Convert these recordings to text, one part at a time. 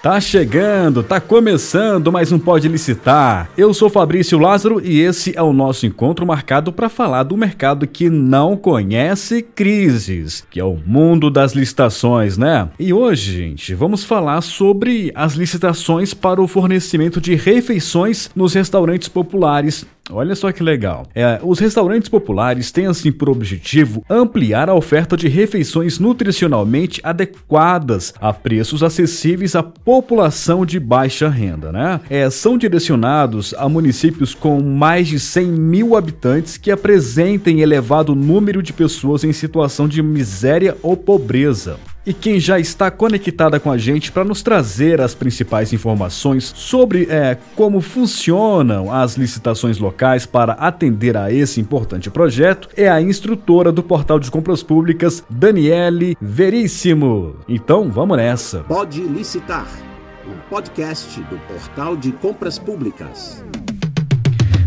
Tá chegando, tá começando mais um Pode Licitar. Eu sou Fabrício Lázaro e esse é o nosso encontro marcado para falar do mercado que não conhece crises, que é o mundo das licitações, né? E hoje, gente, vamos falar sobre as licitações para o fornecimento de refeições nos restaurantes populares Olha só que legal. É, os restaurantes populares têm assim por objetivo ampliar a oferta de refeições nutricionalmente adequadas a preços acessíveis à população de baixa renda, né? É, são direcionados a municípios com mais de 100 mil habitantes que apresentem elevado número de pessoas em situação de miséria ou pobreza e quem já está conectada com a gente para nos trazer as principais informações sobre é, como funcionam as licitações locais para atender a esse importante projeto é a instrutora do Portal de Compras Públicas, Daniele Veríssimo. Então vamos nessa. Pode licitar, um podcast do Portal de Compras Públicas.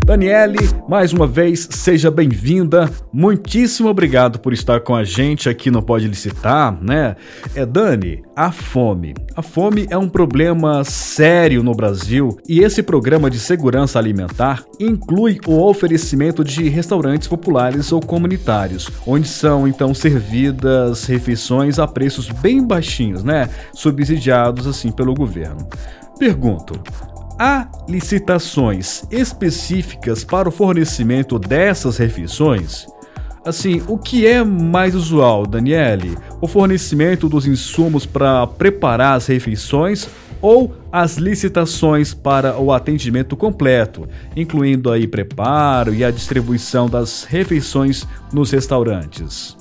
Daniele, mais uma vez, seja bem-vinda. Muitíssimo obrigado por estar com a gente aqui no Pode Licitar, né? É, Dani, a fome. A fome é um problema sério no Brasil e esse programa de segurança alimentar inclui o oferecimento de restaurantes populares ou comunitários, onde são então servidas refeições a preços bem baixinhos, né? Subsidiados assim pelo governo. Pergunto: Há licitações específicas para o fornecimento dessas refeições? Assim, o que é mais usual, Daniele? O fornecimento dos insumos para preparar as refeições ou as licitações para o atendimento completo, incluindo aí preparo e a distribuição das refeições nos restaurantes?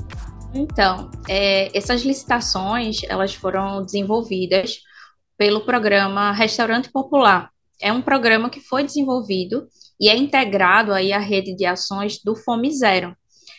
Então, é, essas licitações elas foram desenvolvidas pelo programa Restaurante Popular, é um programa que foi desenvolvido e é integrado aí à rede de ações do Fome Zero.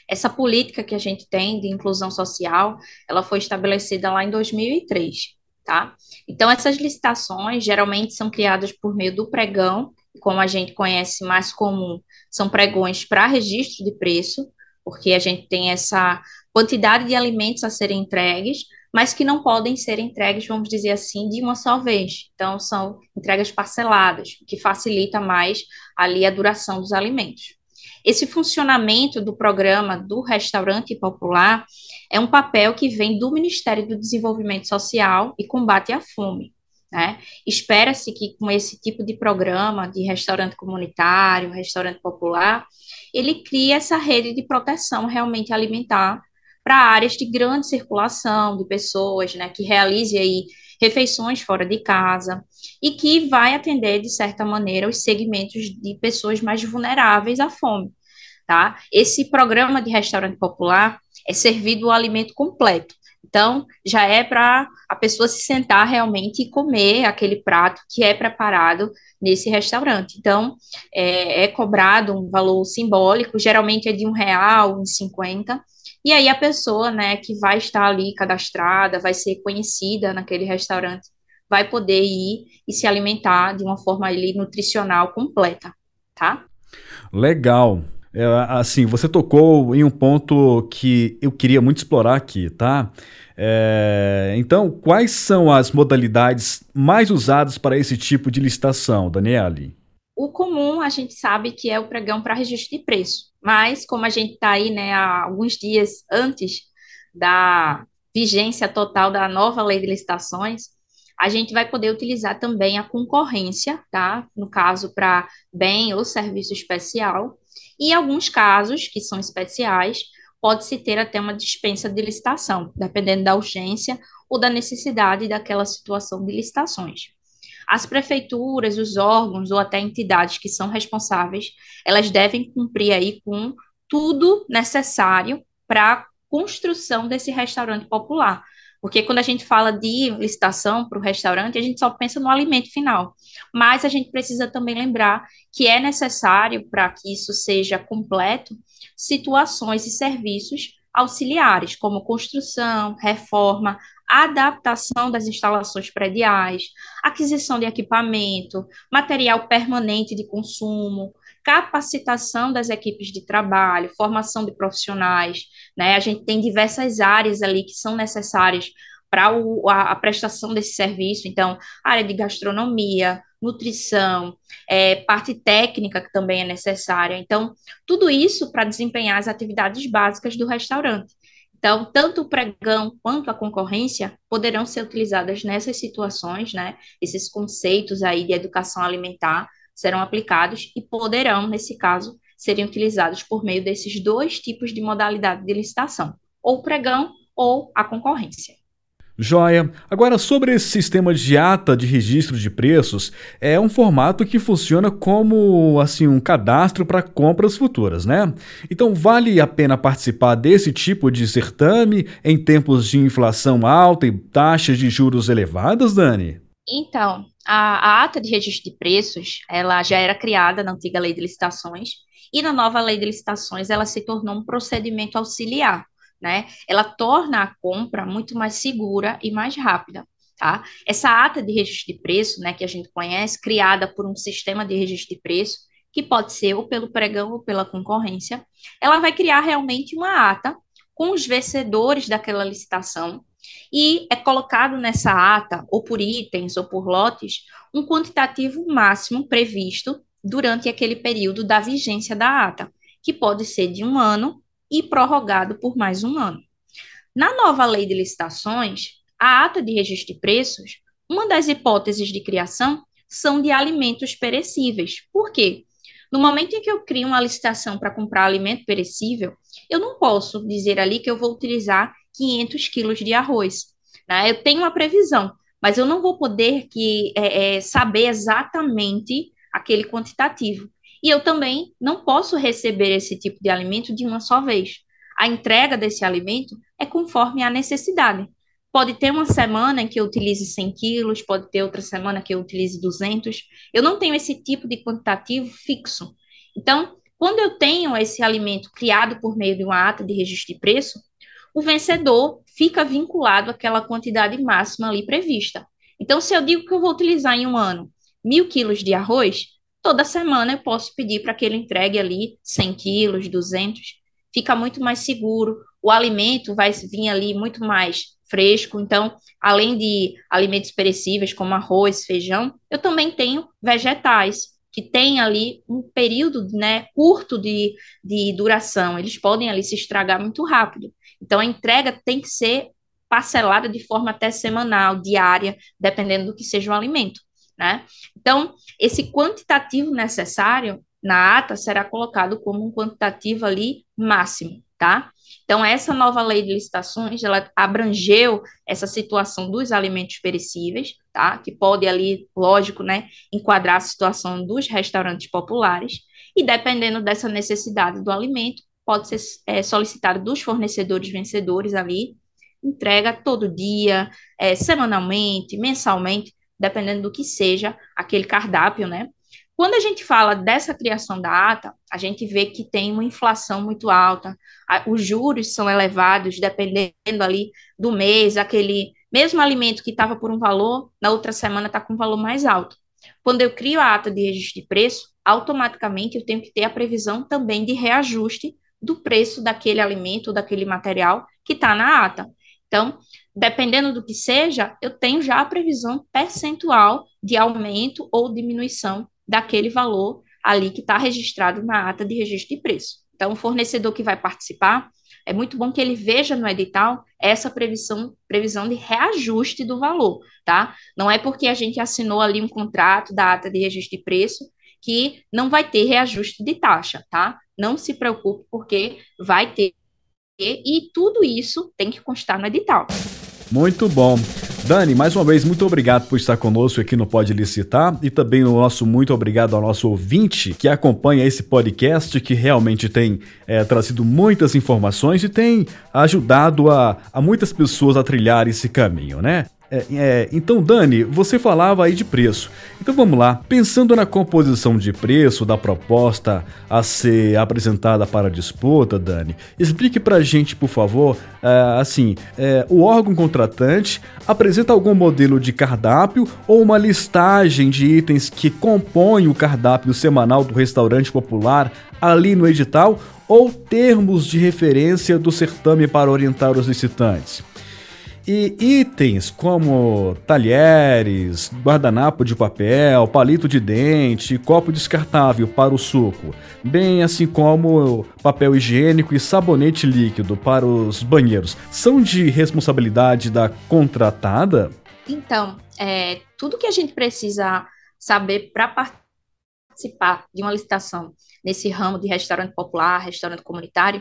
Essa política que a gente tem de inclusão social, ela foi estabelecida lá em 2003, tá? Então, essas licitações geralmente são criadas por meio do pregão, como a gente conhece mais comum, são pregões para registro de preço, porque a gente tem essa quantidade de alimentos a serem entregues, mas que não podem ser entregues, vamos dizer assim, de uma só vez. Então, são entregas parceladas, que facilita mais ali a duração dos alimentos. Esse funcionamento do programa do restaurante popular é um papel que vem do Ministério do Desenvolvimento Social e Combate à Fome. Né? Espera-se que com esse tipo de programa de restaurante comunitário, restaurante popular, ele crie essa rede de proteção realmente alimentar para áreas de grande circulação de pessoas, né, que realize aí refeições fora de casa e que vai atender, de certa maneira, os segmentos de pessoas mais vulneráveis à fome, tá? Esse programa de restaurante popular é servido o alimento completo, então, já é para a pessoa se sentar realmente e comer aquele prato que é preparado nesse restaurante. Então, é, é cobrado um valor simbólico, geralmente é de um real, um cinquenta, e aí a pessoa, né, que vai estar ali cadastrada, vai ser conhecida naquele restaurante, vai poder ir e se alimentar de uma forma ali nutricional completa, tá? Legal. É, assim, você tocou em um ponto que eu queria muito explorar aqui, tá? É, então, quais são as modalidades mais usadas para esse tipo de licitação, Daniele? O comum a gente sabe que é o pregão para registro de preço, mas como a gente está aí, né, há alguns dias antes da vigência total da nova lei de licitações, a gente vai poder utilizar também a concorrência, tá? No caso, para bem ou serviço especial. E alguns casos, que são especiais, pode-se ter até uma dispensa de licitação, dependendo da urgência ou da necessidade daquela situação de licitações. As prefeituras, os órgãos ou até entidades que são responsáveis, elas devem cumprir aí com tudo necessário para a construção desse restaurante popular. Porque quando a gente fala de licitação para o restaurante, a gente só pensa no alimento final. Mas a gente precisa também lembrar que é necessário, para que isso seja completo, situações e serviços auxiliares, como construção, reforma, adaptação das instalações prediais, aquisição de equipamento, material permanente de consumo, capacitação das equipes de trabalho, formação de profissionais, né? A gente tem diversas áreas ali que são necessárias para a, a, prestação desse serviço. Então, área de gastronomia, nutrição, é, parte técnica que também é necessária. Então, tudo isso para desempenhar as atividades básicas do restaurante. Então, tanto o pregão quanto a concorrência poderão ser utilizadas nessas situações, né? Esses conceitos aí de educação alimentar serão aplicados e poderão, nesse caso, serem utilizados por meio desses dois tipos de modalidade de licitação, ou pregão ou a concorrência. Joia. Agora, sobre esse sistema de ata de registro de preços, é um formato que funciona como assim um cadastro para compras futuras, né? Então, vale a pena participar desse tipo de certame em tempos de inflação alta e taxas de juros elevadas, Dani? Então, a, a ata de registro de preços, ela já era criada na antiga lei de licitações e na nova lei de licitações ela se tornou um procedimento auxiliar né? Ela torna a compra muito mais segura e mais rápida. Tá? Essa ata de registro de preço, né, que a gente conhece, criada por um sistema de registro de preço, que pode ser ou pelo pregão ou pela concorrência, ela vai criar realmente uma ata com os vencedores daquela licitação e é colocado nessa ata, ou por itens ou por lotes, um quantitativo máximo previsto durante aquele período da vigência da ata, que pode ser de um ano e prorrogado por mais um ano. Na nova lei de licitações, a ata de registro de preços, uma das hipóteses de criação são de alimentos perecíveis. Por quê? No momento em que eu crio uma licitação para comprar alimento perecível, eu não posso dizer ali que eu vou utilizar 500 quilos de arroz. Né? Eu tenho uma previsão, mas eu não vou poder que, é, é, saber exatamente aquele quantitativo. E eu também não posso receber esse tipo de alimento de uma só vez. A entrega desse alimento é conforme a necessidade. Pode ter uma semana em que eu utilize 100 quilos, pode ter outra semana que eu utilize 200. Eu não tenho esse tipo de quantitativo fixo. Então, quando eu tenho esse alimento criado por meio de uma ata de registro de preço, o vencedor fica vinculado àquela quantidade máxima ali prevista. Então, se eu digo que eu vou utilizar em um ano mil quilos de arroz, toda semana eu posso pedir para que ele entregue ali 100 quilos, 200, fica muito mais seguro, o alimento vai vir ali muito mais fresco, então, além de alimentos perecíveis como arroz, feijão, eu também tenho vegetais, que têm ali um período né, curto de, de duração, eles podem ali se estragar muito rápido. Então, a entrega tem que ser parcelada de forma até semanal, diária, dependendo do que seja o alimento né? Então, esse quantitativo necessário na ata será colocado como um quantitativo ali máximo, tá? Então, essa nova lei de licitações, ela abrangeu essa situação dos alimentos perecíveis, tá? Que pode ali, lógico, né, enquadrar a situação dos restaurantes populares, e dependendo dessa necessidade do alimento, pode ser é, solicitado dos fornecedores vencedores ali, entrega todo dia, é, semanalmente, mensalmente, dependendo do que seja aquele cardápio, né? Quando a gente fala dessa criação da ata, a gente vê que tem uma inflação muito alta, os juros são elevados, dependendo ali do mês, aquele mesmo alimento que estava por um valor, na outra semana está com um valor mais alto. Quando eu crio a ata de registro de preço, automaticamente eu tenho que ter a previsão também de reajuste do preço daquele alimento, daquele material que está na ata. Então, dependendo do que seja, eu tenho já a previsão percentual de aumento ou diminuição daquele valor ali que está registrado na ata de registro de preço. Então, o fornecedor que vai participar, é muito bom que ele veja no edital essa previsão, previsão de reajuste do valor, tá? Não é porque a gente assinou ali um contrato da ata de registro de preço que não vai ter reajuste de taxa, tá? Não se preocupe, porque vai ter, e tudo isso tem que constar no edital. Muito bom. Dani, mais uma vez, muito obrigado por estar conosco aqui no Pode Licitar e também o nosso muito obrigado ao nosso ouvinte que acompanha esse podcast que realmente tem é, trazido muitas informações e tem ajudado a, a muitas pessoas a trilhar esse caminho, né? É, é, então, Dani, você falava aí de preço. Então vamos lá. Pensando na composição de preço da proposta a ser apresentada para a disputa, Dani, explique para a gente, por favor, é, assim, é, o órgão contratante apresenta algum modelo de cardápio ou uma listagem de itens que compõem o cardápio semanal do restaurante popular ali no edital ou termos de referência do certame para orientar os licitantes? E itens como talheres, guardanapo de papel, palito de dente, copo descartável para o suco, bem assim como papel higiênico e sabonete líquido para os banheiros, são de responsabilidade da contratada? Então, é, tudo que a gente precisa saber para participar de uma licitação nesse ramo de restaurante popular, restaurante comunitário,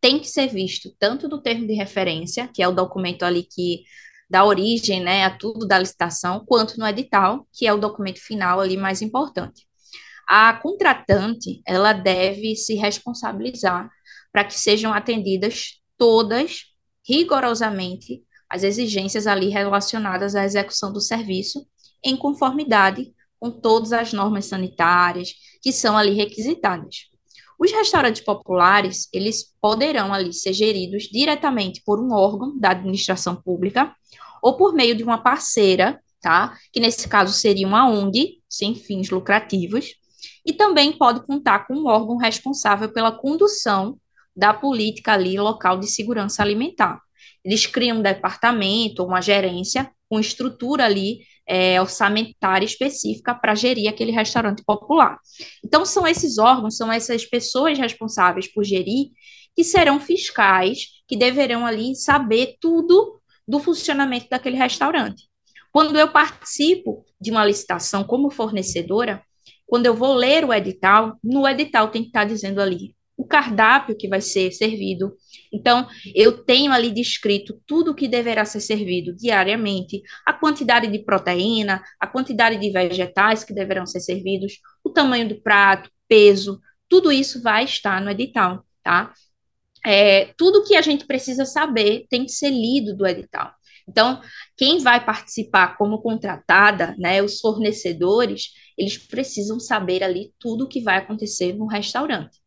tem que ser visto tanto no termo de referência, que é o documento ali que dá origem né, a tudo da licitação, quanto no edital, que é o documento final ali mais importante. A contratante, ela deve se responsabilizar para que sejam atendidas todas, rigorosamente, as exigências ali relacionadas à execução do serviço, em conformidade com todas as normas sanitárias que são ali requisitadas. Os restaurantes populares, eles poderão ali ser geridos diretamente por um órgão da administração pública ou por meio de uma parceira, tá? Que nesse caso seria uma ONG, sem fins lucrativos, e também pode contar com um órgão responsável pela condução da política ali local de segurança alimentar. Eles criam um departamento, uma gerência, com estrutura ali é, orçamentária específica para gerir aquele restaurante popular. Então, são esses órgãos, são essas pessoas responsáveis por gerir, que serão fiscais, que deverão ali saber tudo do funcionamento daquele restaurante. Quando eu participo de uma licitação como fornecedora, quando eu vou ler o edital, no edital tem que estar dizendo ali o cardápio que vai ser servido. Então, eu tenho ali descrito tudo o que deverá ser servido diariamente, a quantidade de proteína, a quantidade de vegetais que deverão ser servidos, o tamanho do prato, peso, tudo isso vai estar no edital, tá? É, tudo que a gente precisa saber tem que ser lido do edital. Então, quem vai participar como contratada, né, os fornecedores, eles precisam saber ali tudo o que vai acontecer no restaurante.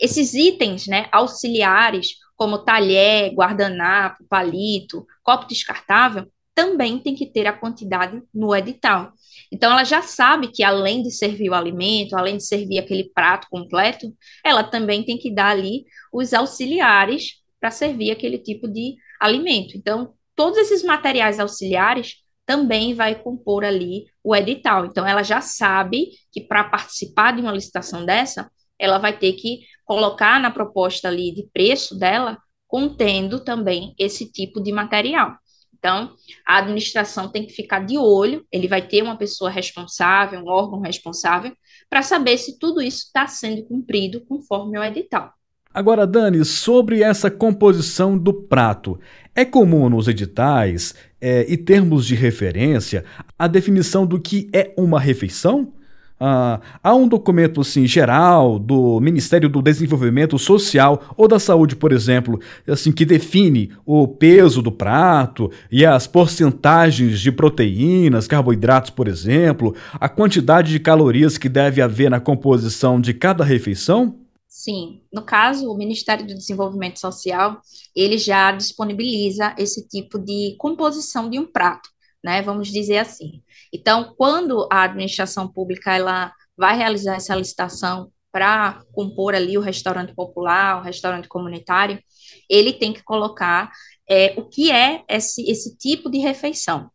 Esses itens né, auxiliares, como talher, guardanapo, palito, copo descartável, também tem que ter a quantidade no edital. Então, ela já sabe que, além de servir o alimento, além de servir aquele prato completo, ela também tem que dar ali os auxiliares para servir aquele tipo de alimento. Então, todos esses materiais auxiliares também vai compor ali o edital. Então, ela já sabe que para participar de uma licitação dessa, ela vai ter que colocar na proposta ali de preço dela, contendo também esse tipo de material. Então, a administração tem que ficar de olho, ele vai ter uma pessoa responsável, um órgão responsável, para saber se tudo isso está sendo cumprido conforme o edital. Agora, Dani, sobre essa composição do prato, é comum nos editais é, e termos de referência a definição do que é uma refeição? Ah, há um documento assim geral do Ministério do Desenvolvimento Social ou da Saúde, por exemplo, assim que define o peso do prato e as porcentagens de proteínas, carboidratos, por exemplo, a quantidade de calorias que deve haver na composição de cada refeição? Sim, no caso, o Ministério do Desenvolvimento Social, ele já disponibiliza esse tipo de composição de um prato né? Vamos dizer assim. Então, quando a administração pública ela vai realizar essa licitação para compor ali o restaurante popular, o restaurante comunitário, ele tem que colocar é, o que é esse, esse tipo de refeição.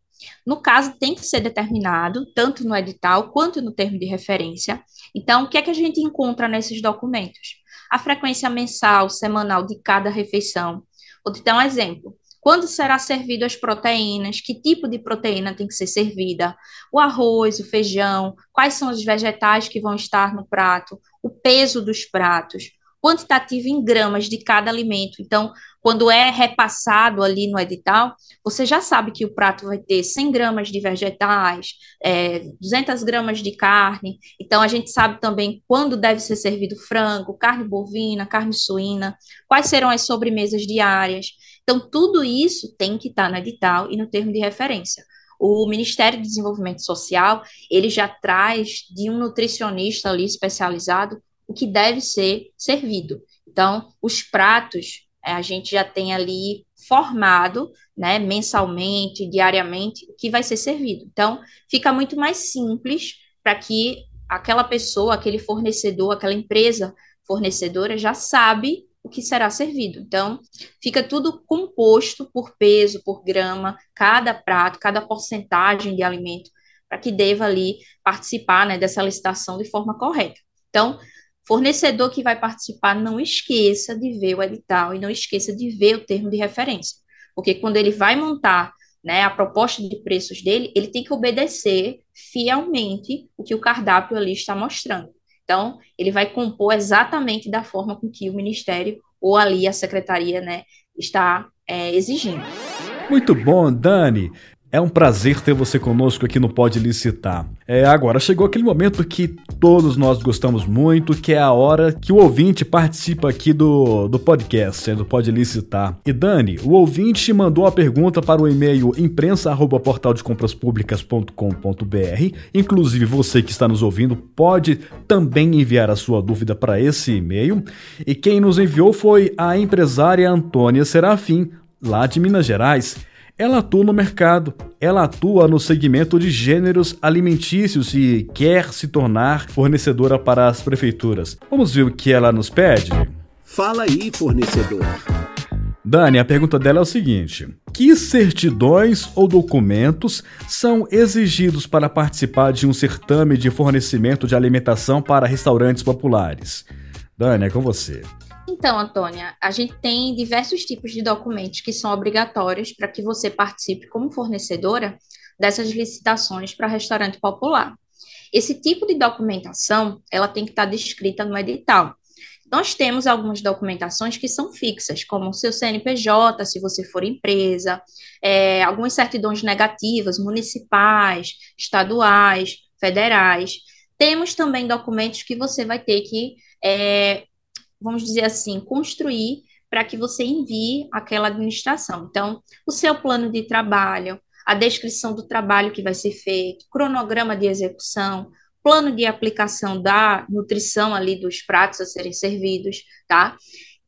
No caso, tem que ser determinado, tanto no edital quanto no termo de referência. Então, o que é que a gente encontra nesses documentos? A frequência mensal, semanal de cada refeição. Vou te dar um exemplo. Quando será servido as proteínas? Que tipo de proteína tem que ser servida? O arroz, o feijão, quais são os vegetais que vão estar no prato? O peso dos pratos, quantitativo em gramas de cada alimento. Então, quando é repassado ali no edital, você já sabe que o prato vai ter 100 gramas de vegetais, é, 200 gramas de carne. Então, a gente sabe também quando deve ser servido frango, carne bovina, carne suína, quais serão as sobremesas diárias. Então, tudo isso tem que estar no edital e no termo de referência. O Ministério do Desenvolvimento Social, ele já traz de um nutricionista ali especializado o que deve ser servido. Então, os pratos, é, a gente já tem ali formado, né, mensalmente, diariamente, o que vai ser servido. Então, fica muito mais simples para que aquela pessoa, aquele fornecedor, aquela empresa fornecedora já sabe o que será servido. Então, fica tudo composto por peso, por grama, cada prato, cada porcentagem de alimento, para que deva ali participar né, dessa licitação de forma correta. Então, fornecedor que vai participar, não esqueça de ver o edital e não esqueça de ver o termo de referência, porque quando ele vai montar né, a proposta de preços dele, ele tem que obedecer fielmente o que o cardápio ali está mostrando. Então, ele vai compor exatamente da forma com que o Ministério ou ali a Secretaria né, está é, exigindo. Muito bom, Dani. É um prazer ter você conosco aqui no Pode Licitar. É, agora chegou aquele momento que todos nós gostamos muito, que é a hora que o ouvinte participa aqui do, do podcast, do Pode Licitar. E Dani, o ouvinte mandou a pergunta para o e-mail imprensa@portaldecompraspublicas.com.br. Inclusive você que está nos ouvindo pode também enviar a sua dúvida para esse e-mail. E quem nos enviou foi a empresária Antônia Serafim, lá de Minas Gerais. Ela atua no mercado, ela atua no segmento de gêneros alimentícios e quer se tornar fornecedora para as prefeituras. Vamos ver o que ela nos pede? Fala aí, fornecedor. Dani, a pergunta dela é o seguinte: Que certidões ou documentos são exigidos para participar de um certame de fornecimento de alimentação para restaurantes populares? Dani, é com você. Então, Antônia, a gente tem diversos tipos de documentos que são obrigatórios para que você participe como fornecedora dessas licitações para restaurante popular. Esse tipo de documentação, ela tem que estar descrita no edital. Nós temos algumas documentações que são fixas, como o seu CNPJ, se você for empresa, é, algumas certidões negativas, municipais, estaduais, federais. Temos também documentos que você vai ter que é, vamos dizer assim, construir para que você envie aquela administração. Então, o seu plano de trabalho, a descrição do trabalho que vai ser feito, cronograma de execução, plano de aplicação da nutrição ali dos pratos a serem servidos, tá?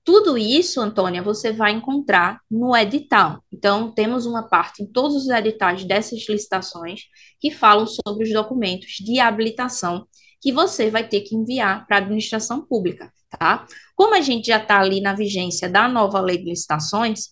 Tudo isso, Antônia, você vai encontrar no edital. Então, temos uma parte em todos os editais dessas licitações que falam sobre os documentos de habilitação que você vai ter que enviar para a administração pública, tá? Como a gente já está ali na vigência da nova lei de licitações,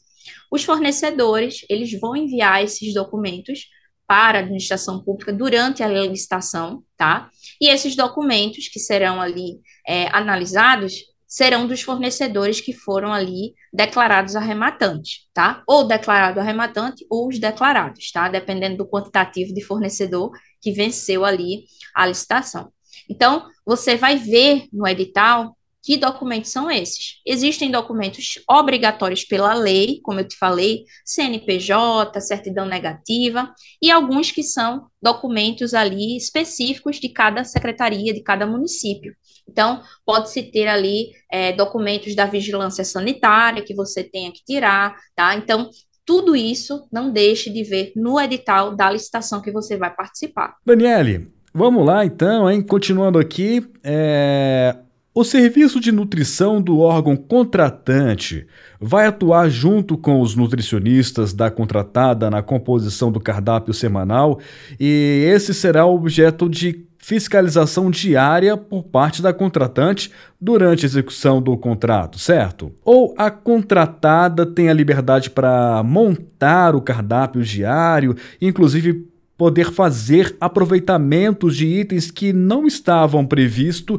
os fornecedores, eles vão enviar esses documentos para a administração pública durante a licitação, tá? E esses documentos que serão ali é, analisados serão dos fornecedores que foram ali declarados arrematantes, tá? Ou declarado arrematante ou os declarados, tá? Dependendo do quantitativo de fornecedor que venceu ali a licitação. Então, você vai ver no edital que documentos são esses. Existem documentos obrigatórios pela lei, como eu te falei, CNPJ, certidão negativa, e alguns que são documentos ali específicos de cada secretaria, de cada município. Então, pode-se ter ali é, documentos da vigilância sanitária que você tenha que tirar, tá? Então, tudo isso não deixe de ver no edital da licitação que você vai participar. Daniele, Vamos lá então, hein? Continuando aqui, é... o serviço de nutrição do órgão contratante vai atuar junto com os nutricionistas da contratada na composição do cardápio semanal e esse será objeto de fiscalização diária por parte da contratante durante a execução do contrato, certo? Ou a contratada tem a liberdade para montar o cardápio diário, inclusive poder fazer aproveitamentos de itens que não estavam previstos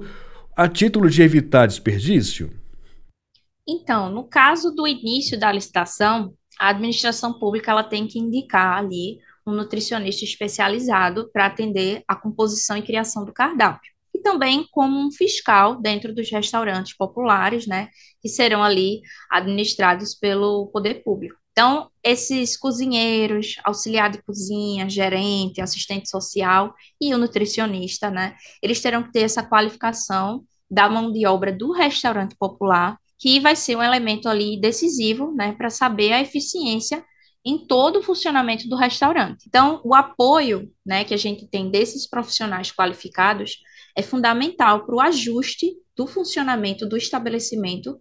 a título de evitar desperdício? Então, no caso do início da licitação, a administração pública ela tem que indicar ali um nutricionista especializado para atender a composição e criação do cardápio. E também como um fiscal dentro dos restaurantes populares, né, que serão ali administrados pelo poder público. Então, esses cozinheiros, auxiliar de cozinha, gerente, assistente social e o nutricionista, né? Eles terão que ter essa qualificação da mão de obra do restaurante popular, que vai ser um elemento ali decisivo, né, para saber a eficiência em todo o funcionamento do restaurante. Então, o apoio, né, que a gente tem desses profissionais qualificados é fundamental para o ajuste do funcionamento do estabelecimento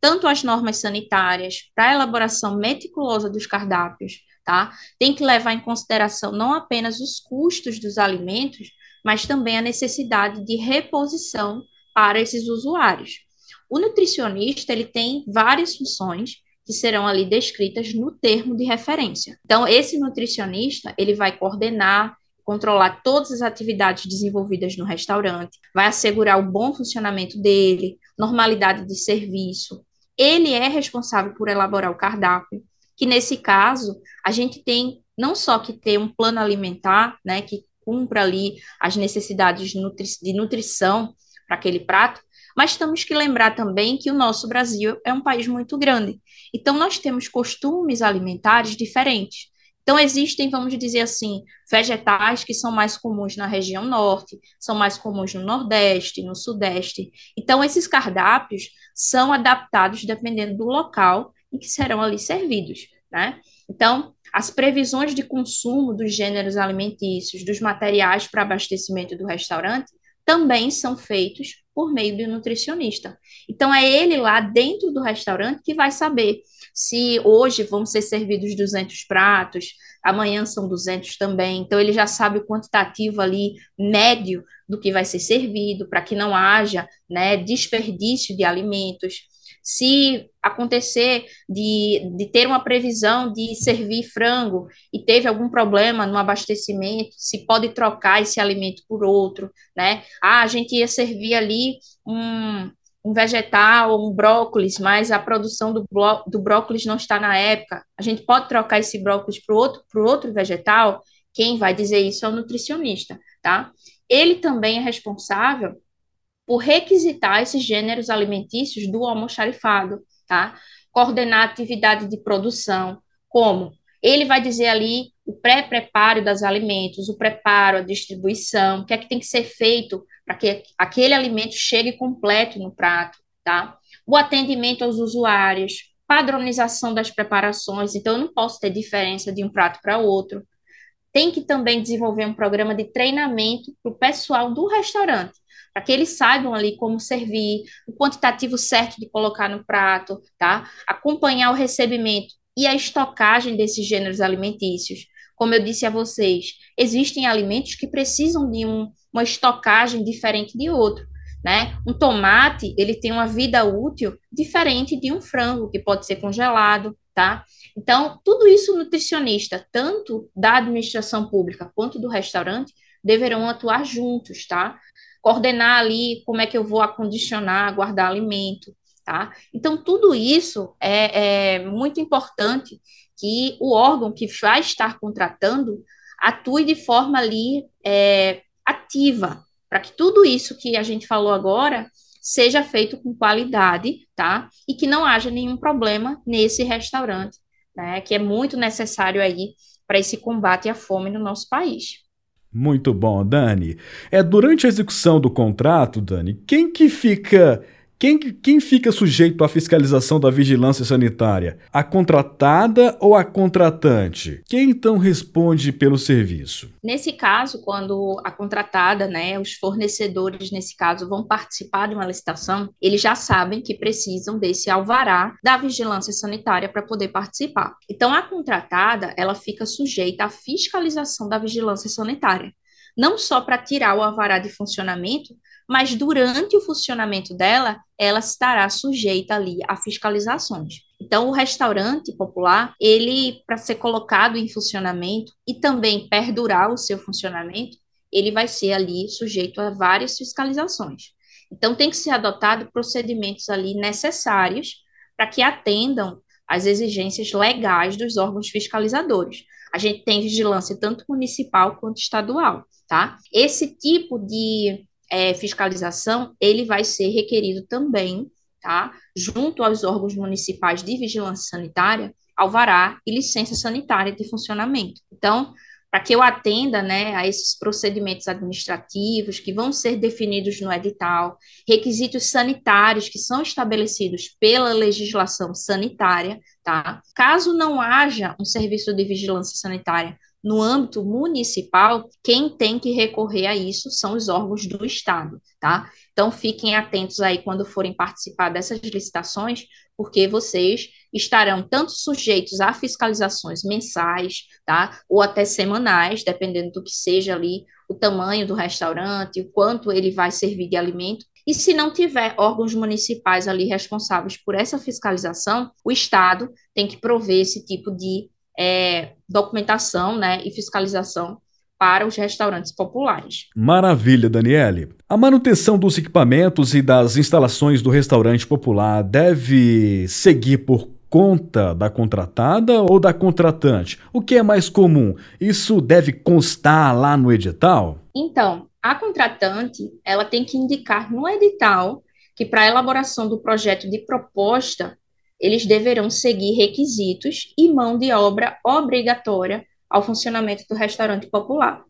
tanto as normas sanitárias para a elaboração meticulosa dos cardápios, tá? Tem que levar em consideração não apenas os custos dos alimentos, mas também a necessidade de reposição para esses usuários. O nutricionista, ele tem várias funções que serão ali descritas no termo de referência. Então, esse nutricionista, ele vai coordenar, controlar todas as atividades desenvolvidas no restaurante, vai assegurar o bom funcionamento dele, normalidade de serviço. Ele é responsável por elaborar o cardápio, que nesse caso, a gente tem não só que ter um plano alimentar, né, que cumpra ali as necessidades de, nutri de nutrição para aquele prato, mas temos que lembrar também que o nosso Brasil é um país muito grande. Então, nós temos costumes alimentares diferentes. Então, existem, vamos dizer assim, vegetais que são mais comuns na região norte, são mais comuns no nordeste, no sudeste. Então, esses cardápios são adaptados dependendo do local em que serão ali servidos, né? Então, as previsões de consumo dos gêneros alimentícios, dos materiais para abastecimento do restaurante, também são feitos por meio do nutricionista. Então, é ele lá dentro do restaurante que vai saber se hoje vão ser servidos 200 pratos, amanhã são 200 também. Então, ele já sabe o quantitativo ali médio do que vai ser servido, para que não haja né, desperdício de alimentos se acontecer de, de ter uma previsão de servir frango e teve algum problema no abastecimento, se pode trocar esse alimento por outro, né? Ah, a gente ia servir ali um, um vegetal, um brócolis, mas a produção do, do brócolis não está na época. A gente pode trocar esse brócolis para outro, outro vegetal? Quem vai dizer isso é o nutricionista, tá? Ele também é responsável por requisitar esses gêneros alimentícios do almoxarifado, tá? Coordenar a atividade de produção, como ele vai dizer ali o pré-preparo dos alimentos, o preparo, a distribuição, o que é que tem que ser feito para que aquele alimento chegue completo no prato, tá? O atendimento aos usuários, padronização das preparações, então eu não posso ter diferença de um prato para outro. Tem que também desenvolver um programa de treinamento para o pessoal do restaurante, para que eles saibam ali como servir, o quantitativo certo de colocar no prato, tá? Acompanhar o recebimento e a estocagem desses gêneros alimentícios. Como eu disse a vocês, existem alimentos que precisam de um, uma estocagem diferente de outro. Né? Um tomate, ele tem uma vida útil diferente de um frango, que pode ser congelado, tá? Então, tudo isso o nutricionista, tanto da administração pública quanto do restaurante, deverão atuar juntos, tá? Coordenar ali como é que eu vou acondicionar, guardar alimento, tá? Então, tudo isso é, é muito importante que o órgão que vai estar contratando atue de forma ali é, ativa, para que tudo isso que a gente falou agora seja feito com qualidade, tá? E que não haja nenhum problema nesse restaurante, né? Que é muito necessário aí para esse combate à fome no nosso país. Muito bom, Dani. É durante a execução do contrato, Dani, quem que fica quem, quem fica sujeito à fiscalização da vigilância sanitária? A contratada ou a contratante? Quem então responde pelo serviço? Nesse caso, quando a contratada, né, os fornecedores, nesse caso, vão participar de uma licitação, eles já sabem que precisam desse alvará da vigilância sanitária para poder participar. Então, a contratada, ela fica sujeita à fiscalização da vigilância sanitária não só para tirar o alvará de funcionamento, mas durante o funcionamento dela, ela estará sujeita ali a fiscalizações. Então, o restaurante popular, ele, para ser colocado em funcionamento e também perdurar o seu funcionamento, ele vai ser ali sujeito a várias fiscalizações. Então, tem que ser adotado procedimentos ali necessários para que atendam às exigências legais dos órgãos fiscalizadores. A gente tem vigilância tanto municipal quanto estadual, tá? Esse tipo de é, fiscalização, ele vai ser requerido também, tá? Junto aos órgãos municipais de vigilância sanitária, alvará e licença sanitária de funcionamento. Então, para que eu atenda né, a esses procedimentos administrativos que vão ser definidos no edital, requisitos sanitários que são estabelecidos pela legislação sanitária, tá? Caso não haja um serviço de vigilância sanitária no âmbito municipal, quem tem que recorrer a isso são os órgãos do Estado, tá? Então, fiquem atentos aí quando forem participar dessas licitações, porque vocês estarão tanto sujeitos a fiscalizações mensais, tá? Ou até semanais, dependendo do que seja ali o tamanho do restaurante, o quanto ele vai servir de alimento. E se não tiver órgãos municipais ali responsáveis por essa fiscalização, o Estado tem que prover esse tipo de é, documentação né, e fiscalização para os restaurantes populares. Maravilha, Daniele. A manutenção dos equipamentos e das instalações do restaurante popular deve seguir por conta da contratada ou da contratante? O que é mais comum? Isso deve constar lá no edital? Então, a contratante, ela tem que indicar no edital que para a elaboração do projeto de proposta, eles deverão seguir requisitos e mão de obra obrigatória ao funcionamento do restaurante popular.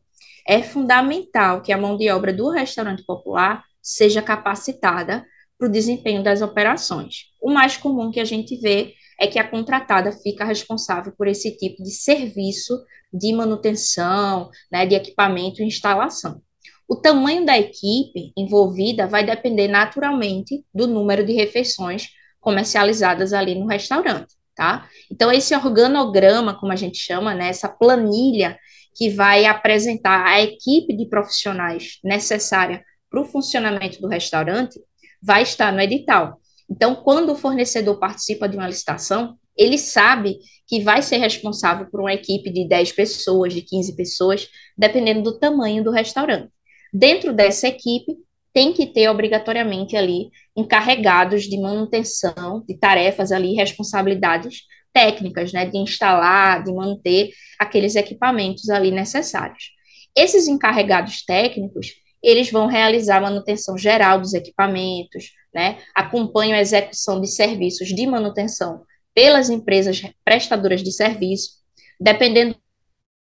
É fundamental que a mão de obra do restaurante popular seja capacitada para o desempenho das operações. O mais comum que a gente vê é que a contratada fica responsável por esse tipo de serviço de manutenção, né, de equipamento e instalação. O tamanho da equipe envolvida vai depender naturalmente do número de refeições comercializadas ali no restaurante tá? Então, esse organograma, como a gente chama, né, essa planilha que vai apresentar a equipe de profissionais necessária para o funcionamento do restaurante, vai estar no edital. Então, quando o fornecedor participa de uma licitação, ele sabe que vai ser responsável por uma equipe de 10 pessoas, de 15 pessoas, dependendo do tamanho do restaurante. Dentro dessa equipe, tem que ter obrigatoriamente ali encarregados de manutenção, de tarefas ali, responsabilidades técnicas, né, de instalar, de manter aqueles equipamentos ali necessários. Esses encarregados técnicos, eles vão realizar a manutenção geral dos equipamentos, né, acompanham a execução de serviços de manutenção pelas empresas prestadoras de serviço, dependendo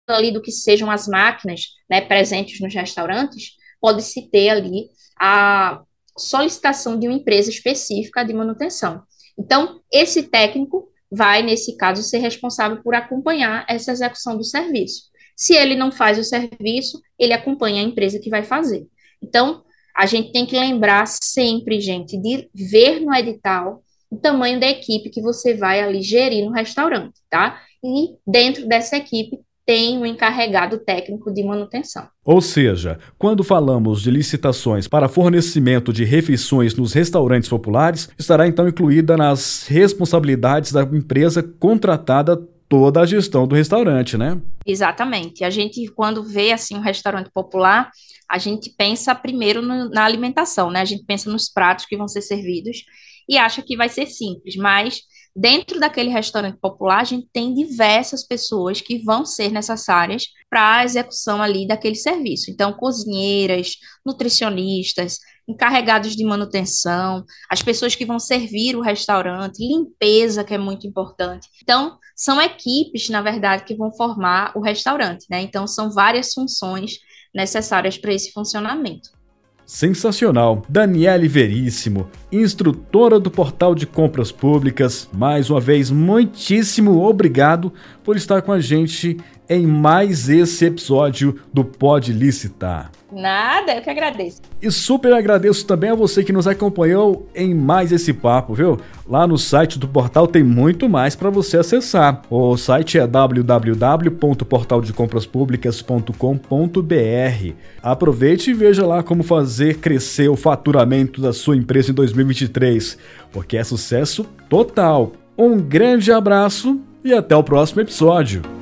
ali do que sejam as máquinas, né, presentes nos restaurantes, pode-se ter ali a solicitação de uma empresa específica de manutenção. Então, esse técnico vai, nesse caso, ser responsável por acompanhar essa execução do serviço. Se ele não faz o serviço, ele acompanha a empresa que vai fazer. Então, a gente tem que lembrar sempre, gente, de ver no edital o tamanho da equipe que você vai ali gerir no restaurante, tá? E dentro dessa equipe tem um encarregado técnico de manutenção. Ou seja, quando falamos de licitações para fornecimento de refeições nos restaurantes populares, estará então incluída nas responsabilidades da empresa contratada toda a gestão do restaurante, né? Exatamente. A gente, quando vê assim um restaurante popular, a gente pensa primeiro no, na alimentação, né? A gente pensa nos pratos que vão ser servidos e acha que vai ser simples, mas Dentro daquele restaurante popular, a gente tem diversas pessoas que vão ser necessárias para a execução ali daquele serviço. Então, cozinheiras, nutricionistas, encarregados de manutenção, as pessoas que vão servir o restaurante, limpeza, que é muito importante. Então, são equipes, na verdade, que vão formar o restaurante, né? Então, são várias funções necessárias para esse funcionamento. Sensacional! Daniele Veríssimo, instrutora do portal de compras públicas, mais uma vez, muitíssimo obrigado por estar com a gente em mais esse episódio do Pode Licitar. Nada, eu que agradeço. E super agradeço também a você que nos acompanhou em mais esse papo, viu? Lá no site do portal tem muito mais para você acessar. O site é www.portaldecompraspublicas.com.br. Aproveite e veja lá como fazer crescer o faturamento da sua empresa em 2023, porque é sucesso total. Um grande abraço e até o próximo episódio.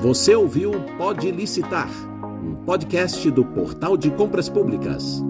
Você ouviu Pode Licitar, um podcast do Portal de Compras Públicas.